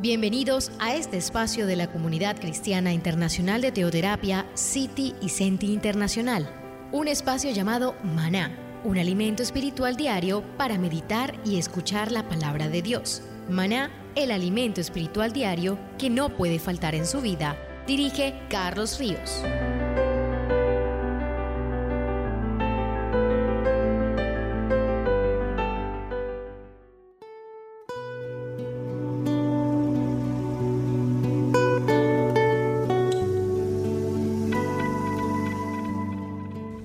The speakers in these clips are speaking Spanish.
Bienvenidos a este espacio de la Comunidad Cristiana Internacional de Teoterapia, City y Senti Internacional. Un espacio llamado Maná, un alimento espiritual diario para meditar y escuchar la palabra de Dios. Maná, el alimento espiritual diario que no puede faltar en su vida. Dirige Carlos Ríos.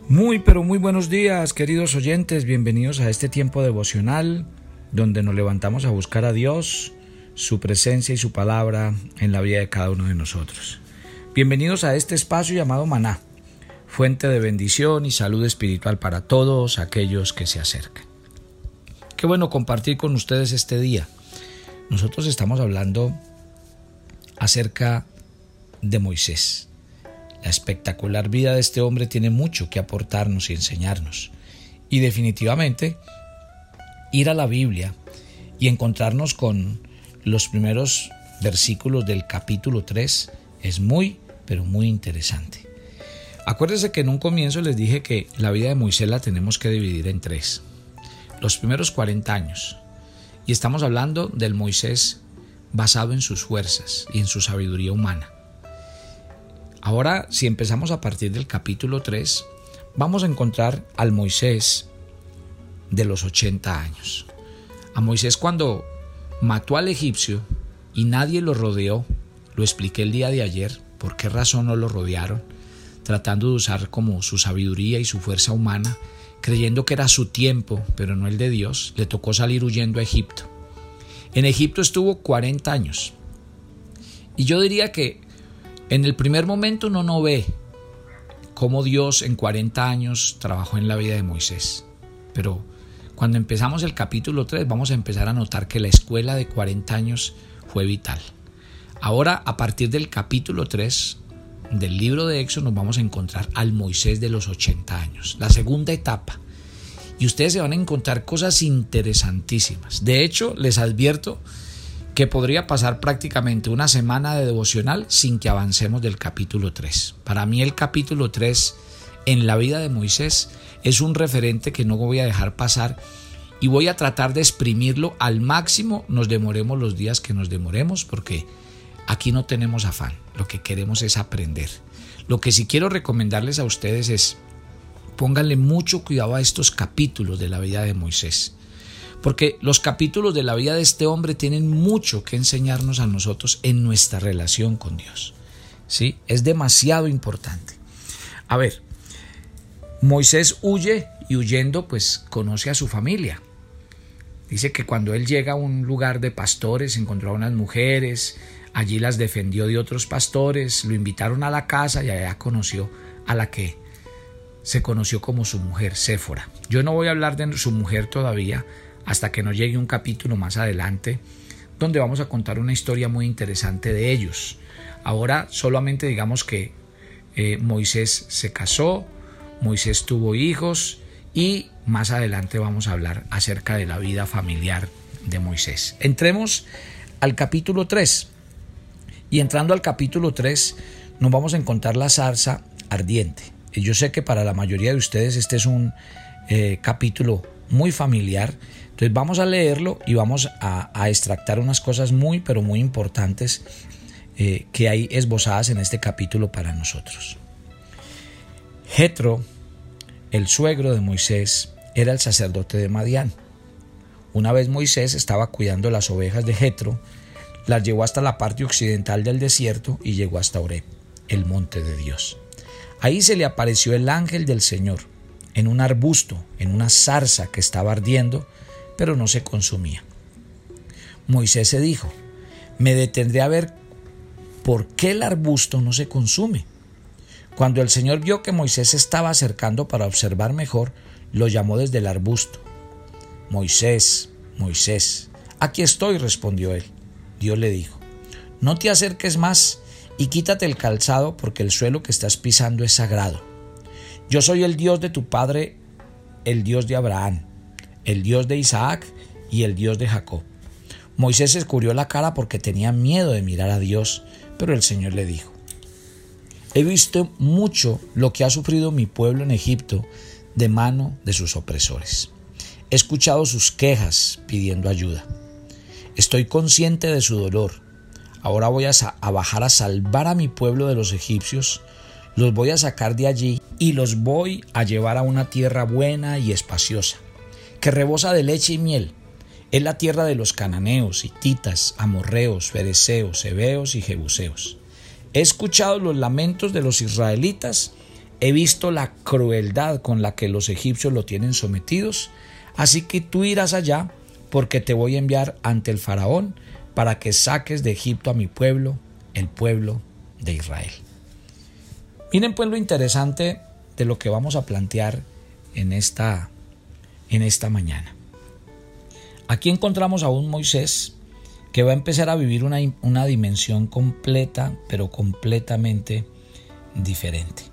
Muy pero muy buenos días queridos oyentes, bienvenidos a este tiempo devocional donde nos levantamos a buscar a Dios, su presencia y su palabra en la vida de cada uno de nosotros. Bienvenidos a este espacio llamado Maná, fuente de bendición y salud espiritual para todos aquellos que se acercan. Qué bueno compartir con ustedes este día. Nosotros estamos hablando acerca de Moisés. La espectacular vida de este hombre tiene mucho que aportarnos y enseñarnos. Y definitivamente, ir a la Biblia y encontrarnos con los primeros versículos del capítulo 3 es muy, pero muy interesante. Acuérdense que en un comienzo les dije que la vida de Moisés la tenemos que dividir en tres. Los primeros 40 años. Y estamos hablando del Moisés basado en sus fuerzas y en su sabiduría humana. Ahora, si empezamos a partir del capítulo 3, vamos a encontrar al Moisés de los 80 años. A Moisés cuando mató al egipcio y nadie lo rodeó, lo expliqué el día de ayer, por qué razón no lo rodearon, tratando de usar como su sabiduría y su fuerza humana, creyendo que era su tiempo, pero no el de Dios, le tocó salir huyendo a Egipto. En Egipto estuvo 40 años. Y yo diría que en el primer momento uno no ve cómo Dios en 40 años trabajó en la vida de Moisés. Pero cuando empezamos el capítulo 3 vamos a empezar a notar que la escuela de 40 años fue vital. Ahora, a partir del capítulo 3 del libro de Éxodo, nos vamos a encontrar al Moisés de los 80 años, la segunda etapa. Y ustedes se van a encontrar cosas interesantísimas. De hecho, les advierto que podría pasar prácticamente una semana de devocional sin que avancemos del capítulo 3. Para mí el capítulo 3 en la vida de Moisés es un referente que no voy a dejar pasar y voy a tratar de exprimirlo al máximo, nos demoremos los días que nos demoremos, porque aquí no tenemos afán, lo que queremos es aprender. Lo que sí quiero recomendarles a ustedes es, pónganle mucho cuidado a estos capítulos de la vida de Moisés porque los capítulos de la vida de este hombre tienen mucho que enseñarnos a nosotros en nuestra relación con Dios. ¿Sí? Es demasiado importante. A ver, Moisés huye y huyendo pues conoce a su familia. Dice que cuando él llega a un lugar de pastores encontró a unas mujeres, allí las defendió de otros pastores, lo invitaron a la casa y allá conoció a la que se conoció como su mujer, Séfora. Yo no voy a hablar de su mujer todavía, hasta que nos llegue un capítulo más adelante donde vamos a contar una historia muy interesante de ellos. Ahora solamente digamos que eh, Moisés se casó, Moisés tuvo hijos y más adelante vamos a hablar acerca de la vida familiar de Moisés. Entremos al capítulo 3 y entrando al capítulo 3 nos vamos a encontrar la zarza ardiente. Yo sé que para la mayoría de ustedes este es un eh, capítulo muy familiar entonces vamos a leerlo y vamos a, extractar unas cosas muy, pero muy importantes eh, que hay esbozadas en este capítulo para nosotros. Jetro, el suegro de Moisés, era el sacerdote de Madián. Una vez Moisés estaba cuidando las ovejas de Jetro, las llevó hasta la parte occidental del desierto y llegó hasta Oreb, el monte de Dios. Ahí se le apareció el ángel del Señor, en un arbusto, en una zarza que estaba ardiendo, pero no se consumía. Moisés se dijo, me detendré a ver por qué el arbusto no se consume. Cuando el Señor vio que Moisés se estaba acercando para observar mejor, lo llamó desde el arbusto. Moisés, Moisés, aquí estoy, respondió él. Dios le dijo, no te acerques más y quítate el calzado porque el suelo que estás pisando es sagrado. Yo soy el Dios de tu padre, el Dios de Abraham el Dios de Isaac y el Dios de Jacob. Moisés se cubrió la cara porque tenía miedo de mirar a Dios, pero el Señor le dijo, He visto mucho lo que ha sufrido mi pueblo en Egipto de mano de sus opresores. He escuchado sus quejas pidiendo ayuda. Estoy consciente de su dolor. Ahora voy a, a, bajar a salvar a mi pueblo de los egipcios, los voy a sacar de allí y los voy a llevar a una tierra buena y espaciosa, que rebosa de leche y miel. Es la tierra de los cananeos, hititas, amorreos, fereceos, heveos y jebuseos. He escuchado los lamentos de los israelitas, he visto la crueldad con la que los egipcios lo tienen sometidos, así que tú irás allá porque te voy a enviar ante el faraón para que saques de Egipto a mi pueblo, el pueblo de Israel. Miren pues lo interesante de lo que vamos a plantear en esta, en esta mañana. Aquí encontramos a un Moisés que va a empezar a vivir una, una dimensión completa, pero completamente diferente.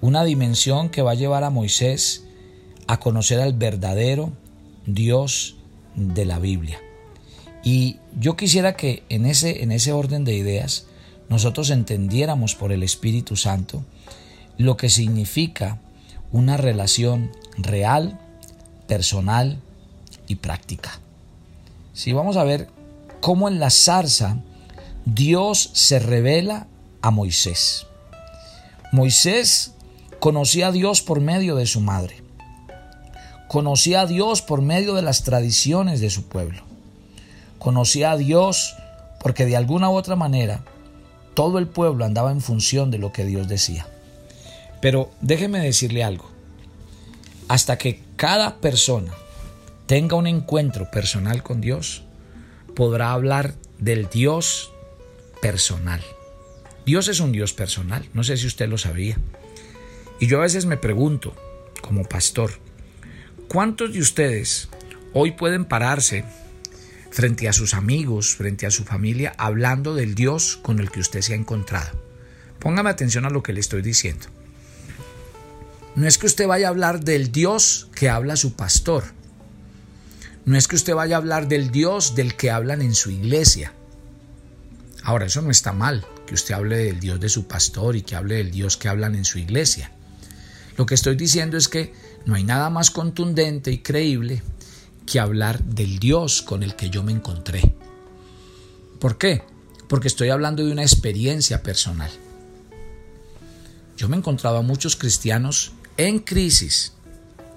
Una dimensión que va a llevar a Moisés a conocer al verdadero Dios de la Biblia. Y yo quisiera que en ese, en ese orden de ideas nosotros entendiéramos por el Espíritu Santo lo que significa una relación real, personal y práctica. Si vamos a ver cómo en la zarza Dios se revela a Moisés. Moisés conocía a Dios por medio de su madre. Conocía a Dios por medio de las tradiciones de su pueblo. Conocía a Dios porque de alguna u otra manera todo el pueblo andaba en función de lo que Dios decía. Pero déjeme decirle algo. Hasta que cada persona tenga un encuentro personal con Dios, podrá hablar del Dios personal. Dios es un Dios personal, no sé si usted lo sabía. Y yo a veces me pregunto, como pastor, ¿cuántos de ustedes hoy pueden pararse frente a sus amigos, frente a su familia, hablando del Dios con el que usted se ha encontrado? Póngame atención a lo que le estoy diciendo. No es que usted vaya a hablar del Dios que habla su pastor, no es que usted vaya a hablar del Dios del que hablan en su iglesia. Ahora, eso no está mal, que usted hable del Dios de su pastor y que hable del Dios que hablan en su iglesia. Lo que estoy diciendo es que no hay nada más contundente y creíble que hablar del Dios con el que yo me encontré. ¿Por qué? Porque estoy hablando de una experiencia personal. Yo me he encontrado a muchos cristianos en crisis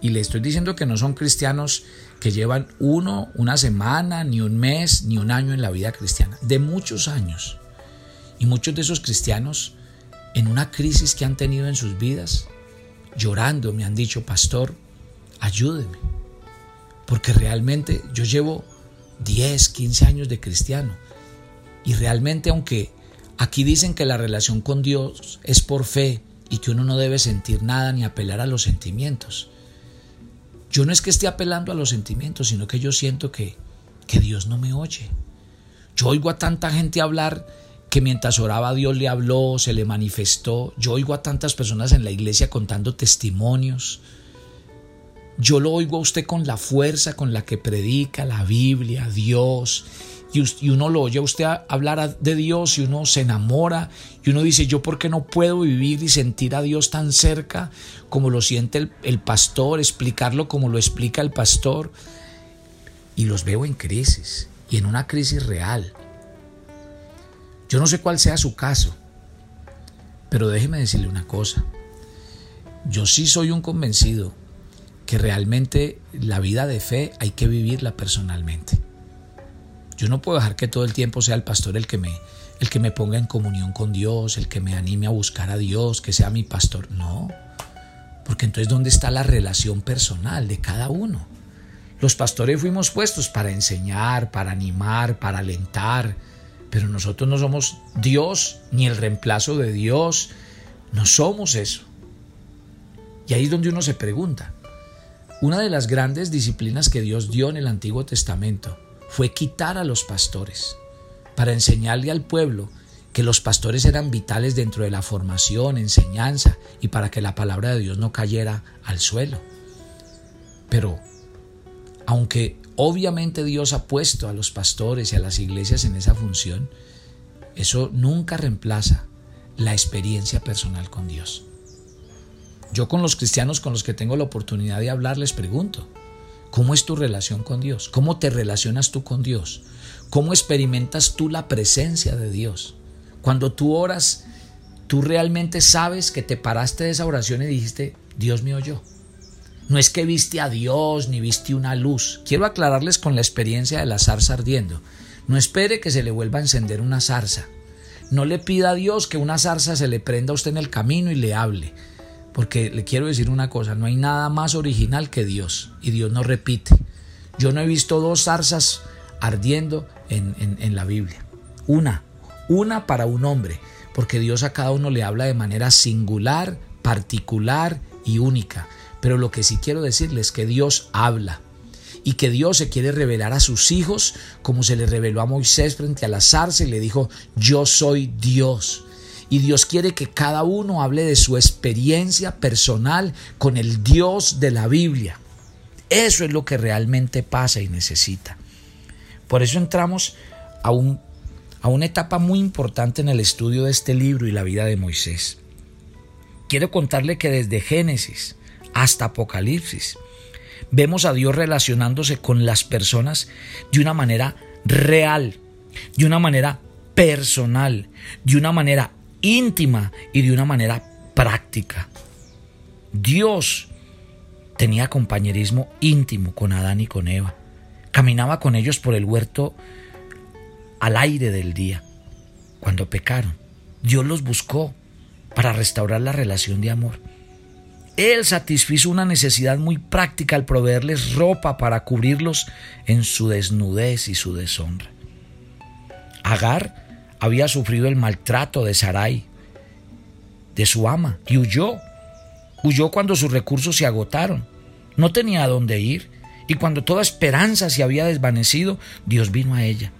y le estoy diciendo que no son cristianos que llevan uno, una semana, ni un mes, ni un año en la vida cristiana, de muchos años. Y muchos de esos cristianos, en una crisis que han tenido en sus vidas, llorando, me han dicho, pastor, ayúdeme. Porque realmente yo llevo 10, 15 años de cristiano. Y realmente aunque aquí dicen que la relación con Dios es por fe y que uno no debe sentir nada ni apelar a los sentimientos, yo no es que esté apelando a los sentimientos, sino que yo siento que, que Dios no me oye. Yo oigo a tanta gente hablar que mientras oraba Dios le habló, se le manifestó. Yo oigo a tantas personas en la iglesia contando testimonios. Yo lo oigo a usted con la fuerza con la que predica la Biblia, Dios, y, uno lo oye a usted hablar de Dios y uno se enamora y uno dice, yo por qué no puedo vivir y sentir a Dios tan cerca como lo siente el, el pastor, explicarlo como lo explica el pastor. Y los veo en crisis y en una crisis real. Yo no sé cuál sea su caso, pero déjeme decirle una cosa. Yo sí soy un convencido que realmente la vida de fe hay que vivirla personalmente. Yo no puedo dejar que todo el tiempo sea el pastor el que me el que me ponga en comunión con Dios, el que me anime a buscar a Dios, que sea mi pastor. No. Porque entonces ¿dónde está la relación personal de cada uno? Los pastores fuimos puestos para enseñar, para animar, para alentar, pero nosotros no somos Dios ni el reemplazo de Dios, no somos eso. Y ahí es donde uno se pregunta. Una de las grandes disciplinas que Dios dio en el Antiguo Testamento fue quitar a los pastores para enseñarle al pueblo que los pastores eran vitales dentro de la formación, enseñanza y para que la palabra de Dios no cayera al suelo. Pero aunque obviamente Dios ha puesto a los pastores y a las iglesias en esa función, eso nunca reemplaza la experiencia personal con Dios. Yo con los cristianos con los que tengo la oportunidad de hablar les pregunto, ¿cómo es tu relación con Dios? ¿Cómo te relacionas tú con Dios? ¿Cómo experimentas tú la presencia de Dios? Cuando tú oras, tú realmente sabes que te paraste de esa oración y dijiste, Dios me oyó. No es que viste a Dios ni viste una luz. Quiero aclararles con la experiencia de la zarza ardiendo. No espere que se le vuelva a encender una zarza. No le pida a Dios que una zarza se le prenda a usted en el camino y le hable. Porque le quiero decir una cosa, no hay nada más original que Dios. Y Dios no repite. Yo no he visto dos zarzas ardiendo en, en la Biblia. Una, una para un hombre. Porque Dios a cada uno le habla de manera singular, particular y única. Pero lo que sí quiero decirles es que Dios habla y que Dios se quiere revelar a sus hijos como se le reveló a Moisés frente a la zarza y le dijo, yo soy Dios. Y Dios quiere que cada uno hable de su experiencia personal con el Dios de la Biblia. Eso es lo que realmente pasa y necesita. Por eso entramos a, un, a una etapa muy importante en el estudio de este libro y la vida de Moisés. Quiero contarle que desde Génesis hasta Apocalipsis, vemos a Dios relacionándose con las personas de una manera real, de una manera personal, de una manera íntima y de una manera práctica. Dios tenía compañerismo íntimo con Adán y con Eva. Caminaba con ellos por el huerto al aire del día. Cuando pecaron, Dios los buscó para restaurar la relación de amor. Él satisfizo una necesidad muy práctica al proveerles ropa para cubrirlos en su desnudez y su deshonra. Agar había sufrido el maltrato de Sarai, de su ama, y huyó. Huyó cuando sus recursos se agotaron. No tenía a dónde ir. Y cuando toda esperanza se había desvanecido, Dios vino a ella.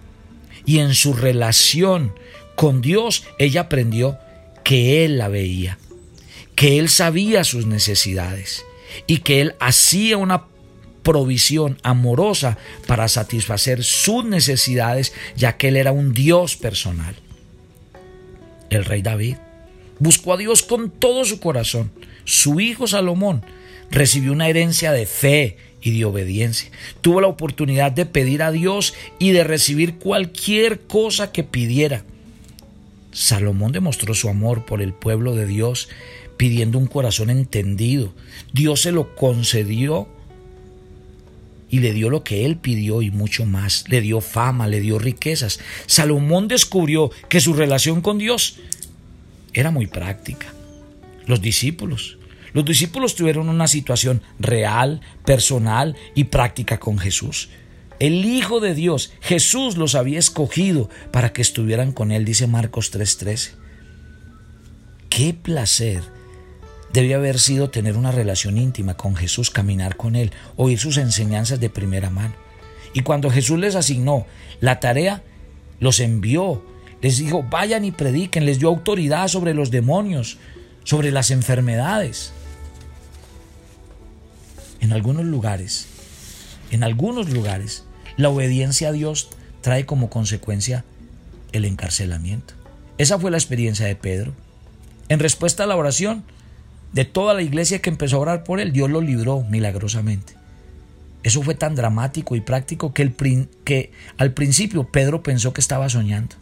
Y en su relación con Dios, ella aprendió que Él la veía que Él sabía sus necesidades y que Él hacía una provisión amorosa para satisfacer sus necesidades, ya que Él era un Dios personal. El rey David buscó a Dios con todo su corazón. Su hijo Salomón recibió una herencia de fe y de obediencia. Tuvo la oportunidad de pedir a Dios y de recibir cualquier cosa que pidiera. Salomón demostró su amor por el pueblo de Dios pidiendo un corazón entendido. Dios se lo concedió y le dio lo que él pidió y mucho más. Le dio fama, le dio riquezas. Salomón descubrió que su relación con Dios era muy práctica. Los discípulos. Los discípulos tuvieron una situación real, personal y práctica con Jesús. El Hijo de Dios, Jesús los había escogido para que estuvieran con Él, dice Marcos 3:13. Qué placer Debía haber sido tener una relación íntima con Jesús, caminar con Él, oír sus enseñanzas de primera mano. Y cuando Jesús les asignó la tarea, los envió, les dijo, vayan y prediquen, les dio autoridad sobre los demonios, sobre las enfermedades. En algunos lugares, en algunos lugares, la obediencia a Dios trae como consecuencia el encarcelamiento. Esa fue la experiencia de Pedro. En respuesta a la oración, de toda la iglesia que empezó a orar por él, Dios lo libró milagrosamente. Eso fue tan dramático y práctico que, al principio Pedro pensó que estaba soñando.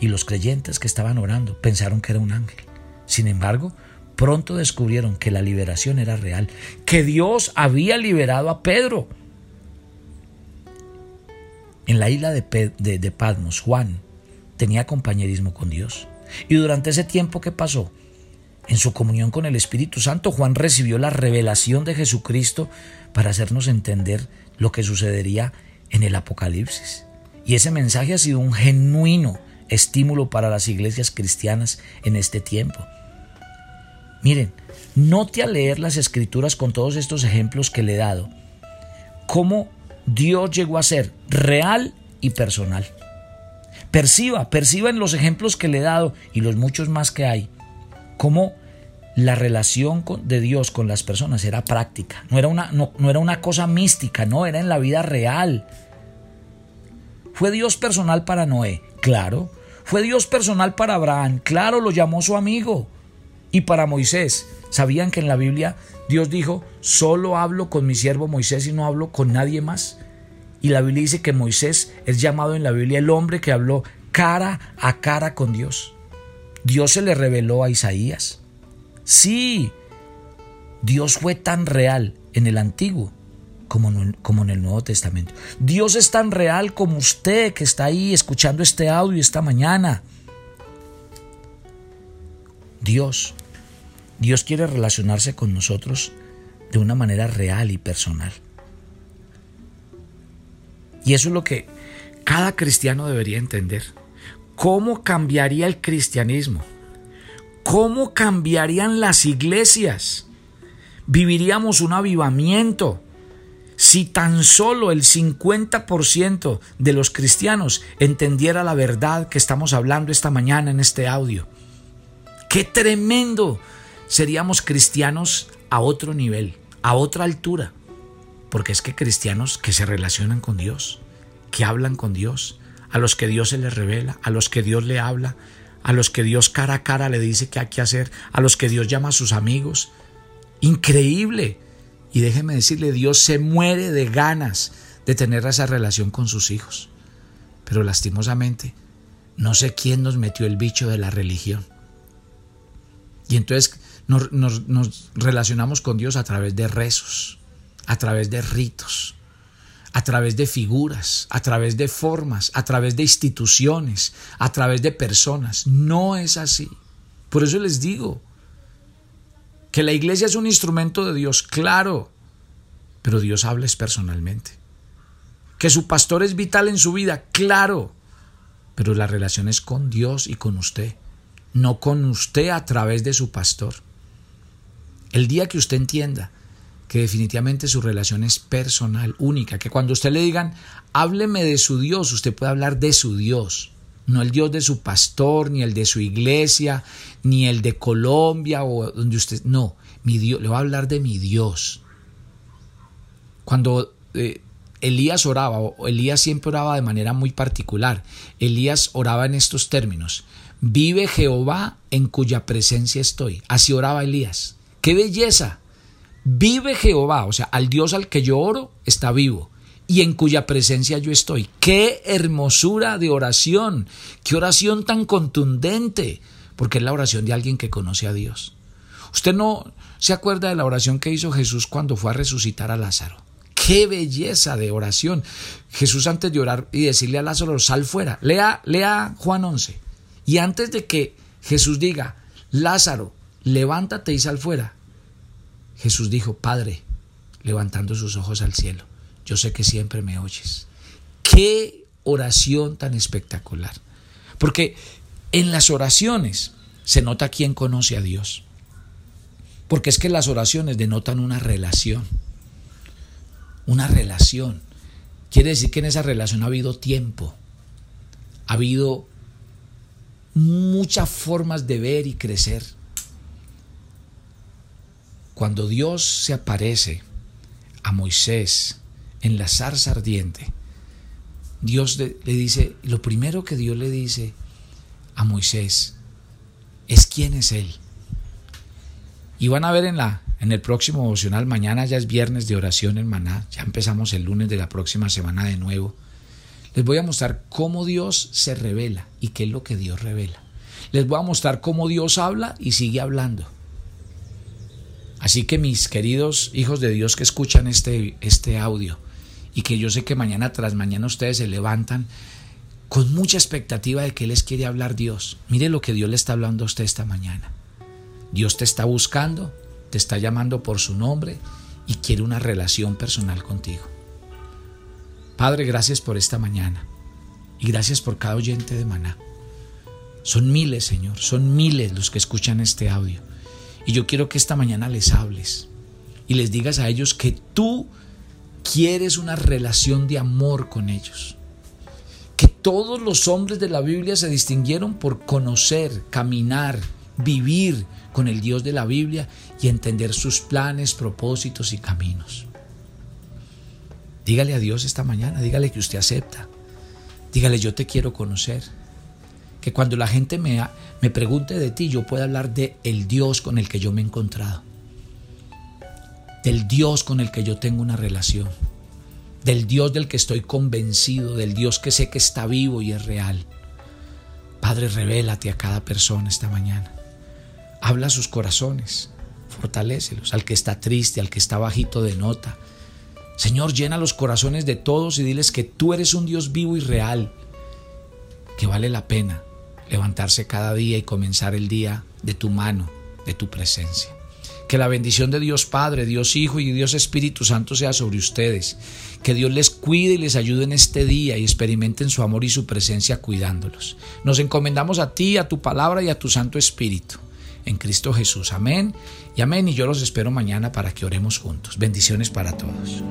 Y los creyentes que estaban orando pensaron que era un ángel. Sin embargo, pronto descubrieron que la liberación era real, que Dios había liberado a Pedro. En la isla de, de, de Patmos, Juan tenía compañerismo con Dios. Y durante ese tiempo que pasó, en su comunión con el Espíritu Santo, Juan recibió la revelación de Jesucristo para hacernos entender lo que sucedería en el Apocalipsis. Y ese mensaje ha sido un genuino estímulo para las iglesias cristianas en este tiempo. Miren, note al leer las escrituras con todos estos ejemplos que le he dado, cómo Dios llegó a ser real y personal. Perciba, perciba en los ejemplos que le he dado y los muchos más que hay, cómo la relación de Dios con las personas era práctica, no era, una, no, era una cosa mística, no, era en la vida real. ¿Fue Dios personal para Noé? Claro. ¿Fue Dios personal para Abraham? Claro, lo llamó su amigo. Y para Moisés, ¿sabían que en la Biblia Dios dijo, solo hablo con mi siervo Moisés y no hablo con nadie más? Y la Biblia dice que Moisés es llamado en la Biblia el hombre que habló cara a cara con Dios. Dios se le reveló a Isaías. Sí, Dios fue tan real en el antiguo como en, como en el Nuevo Testamento. Dios es tan real como usted que está ahí escuchando este audio esta mañana. Dios, Dios quiere relacionarse con nosotros de una manera real y personal. Y eso es lo que cada cristiano debería entender. ¿Cómo cambiaría el cristianismo? ¿Cómo cambiarían las iglesias? Viviríamos un avivamiento si tan solo el 50% de los cristianos entendiera la verdad que estamos hablando esta mañana en este audio. ¡Qué tremendo! Seríamos cristianos a otro nivel, a otra altura. Porque es que cristianos que se relacionan con Dios, que hablan con Dios, a los que Dios se les revela, a los que Dios le habla, a los que Dios cara a cara le dice qué hay que hacer, a los que Dios llama a sus amigos. Increíble. Y déjeme decirle, Dios se muere de ganas de tener esa relación con sus hijos. Pero lastimosamente, no sé quién nos metió el bicho de la religión. Y entonces nos, nos relacionamos con Dios a través de rezos, a través de ritos, a través de figuras, a través de formas, a través de instituciones, a través de personas. No es así. Por eso les digo que la iglesia es un instrumento de Dios, claro, pero Dios habla personalmente. Que su pastor es vital en su vida, claro, pero la relación es con Dios y con usted, no con usted a través de su pastor. El día que usted entienda que definitivamente su relación es personal, única, que cuando usted le digan, hábleme de su Dios, usted puede hablar de su Dios, no el Dios de su pastor, ni el de su iglesia, ni el de Colombia o donde usted, no, mi Dios, le va a hablar de mi Dios. Cuando eh, Elías oraba, o Elías siempre oraba de manera muy particular, Elías oraba en estos términos, vive Jehová en cuya presencia estoy, así oraba Elías. ¡Qué belleza! Vive Jehová, o sea, al Dios al que yo oro está vivo y en cuya presencia yo estoy. Qué hermosura de oración, qué oración tan contundente, porque es la oración de alguien que conoce a Dios. Usted no se acuerda de la oración que hizo Jesús cuando fue a resucitar a Lázaro. Qué belleza de oración. Jesús antes de orar y decirle a Lázaro, sal fuera. Lea, lea Juan 11. Y antes de que Jesús diga, Lázaro, levántate y sal fuera, Jesús dijo, Padre, levantando sus ojos al cielo, yo sé que siempre me oyes. Qué oración tan espectacular. Porque en las oraciones se nota quién conoce a Dios. Porque es que las oraciones denotan una relación. Una relación. Quiere decir que en esa relación ha habido tiempo. Ha habido muchas formas de ver y crecer. Cuando Dios se aparece a Moisés en la zarza ardiente, Dios le, dice, lo primero que Dios le dice a Moisés es quién es Él. Y van a ver en, la, en el próximo devocional, mañana ya es viernes de oración en Maná, ya empezamos el lunes de la próxima semana de nuevo. Les voy a mostrar cómo Dios se revela y qué es lo que Dios revela. Les voy a mostrar cómo Dios habla y sigue hablando. Así que mis queridos hijos de Dios que escuchan este, este audio y que yo sé que mañana tras mañana ustedes se levantan con mucha expectativa de que les quiere hablar Dios. Mire lo que Dios le está hablando a usted esta mañana. Dios te está buscando, te está llamando por su nombre y quiere una relación personal contigo. Padre, gracias por esta mañana y gracias por cada oyente de Maná. Son miles, Señor, son miles los que escuchan este audio. Y yo quiero que esta mañana les hables y les digas a ellos que tú quieres una relación de amor con ellos. Que todos los hombres de la Biblia se distinguieron por conocer, caminar vivir con el Dios de la Biblia y entender sus planes, propósitos y caminos. Dígale a Dios esta mañana, dígale que usted acepta. Dígale, yo te quiero conocer. Que cuando la gente me, me pregunte de ti, yo pueda hablar de el Dios con el que yo me he encontrado. Del Dios con el que yo tengo una relación. Del Dios del que estoy convencido, del Dios que sé que está vivo y es real. Padre, revélate a cada persona esta mañana. Habla a sus corazones, fortalécelos, al que está triste, al que está bajito de nota, Señor, llena los corazones de todos y diles que tú eres un Dios vivo y real, que vale la pena levantarse cada día y comenzar el día de tu mano, de tu presencia. Que la bendición de Dios Padre, Dios Hijo y Dios Espíritu Santo sea sobre ustedes. Que Dios les cuide y les ayude en este día y experimenten su amor y su presencia cuidándolos. Nos encomendamos a ti, a tu palabra y a tu Santo Espíritu. En Cristo Jesús. Amén y amén. Y yo los espero mañana para que oremos juntos. Bendiciones para todos.